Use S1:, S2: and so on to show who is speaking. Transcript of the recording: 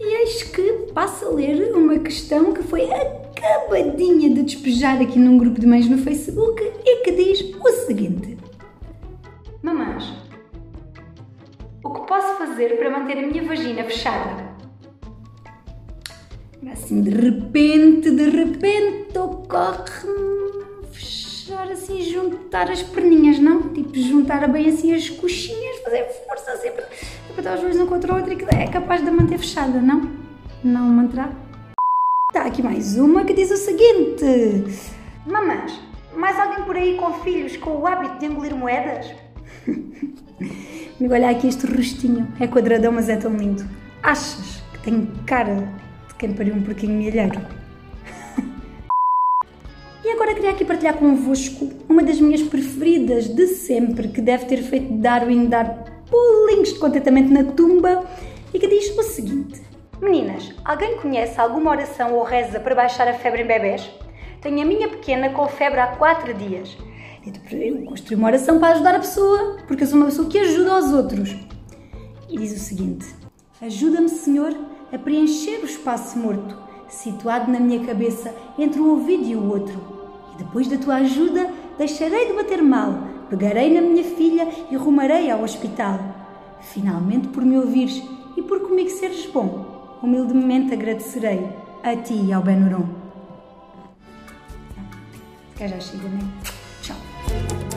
S1: E eis que passa a ler uma questão que foi acabadinha de despejar aqui num grupo de mães no Facebook e que diz o seguinte: Mamães, o que posso fazer para manter a minha vagina fechada? Assim, de repente, de repente, ocorre-me fechar assim, juntar as perninhas, não? Tipo, juntar bem assim as coxinhas, fazer força sempre para estar os dois um contra o outro e que é capaz de manter fechada, não? Não manterá? Está aqui mais uma que diz o seguinte: Mamães, mais alguém por aí com filhos com o hábito de engolir moedas? Olha aqui este rostinho, é quadradão, mas é tão lindo. Achas que tem cara quem pariu um porquinho milheiro. e agora queria aqui partilhar convosco uma das minhas preferidas de sempre, que deve ter feito Darwin dar pulinhos de contentamento na tumba e que diz o seguinte: Meninas, alguém conhece alguma oração ou reza para baixar a febre em bebés? Tenho a minha pequena com febre há 4 dias. Eu construí uma oração para ajudar a pessoa, porque eu sou uma pessoa que ajuda aos outros. E diz o seguinte: Ajuda-me, Senhor, a preencher o espaço morto, situado na minha cabeça entre um ouvido e o outro. E depois da tua ajuda, deixarei de bater mal, pegarei na minha filha e rumarei ao hospital. Finalmente, por me ouvires e por comigo seres bom, humildemente agradecerei a ti e ao Benuron. Já chega, não é?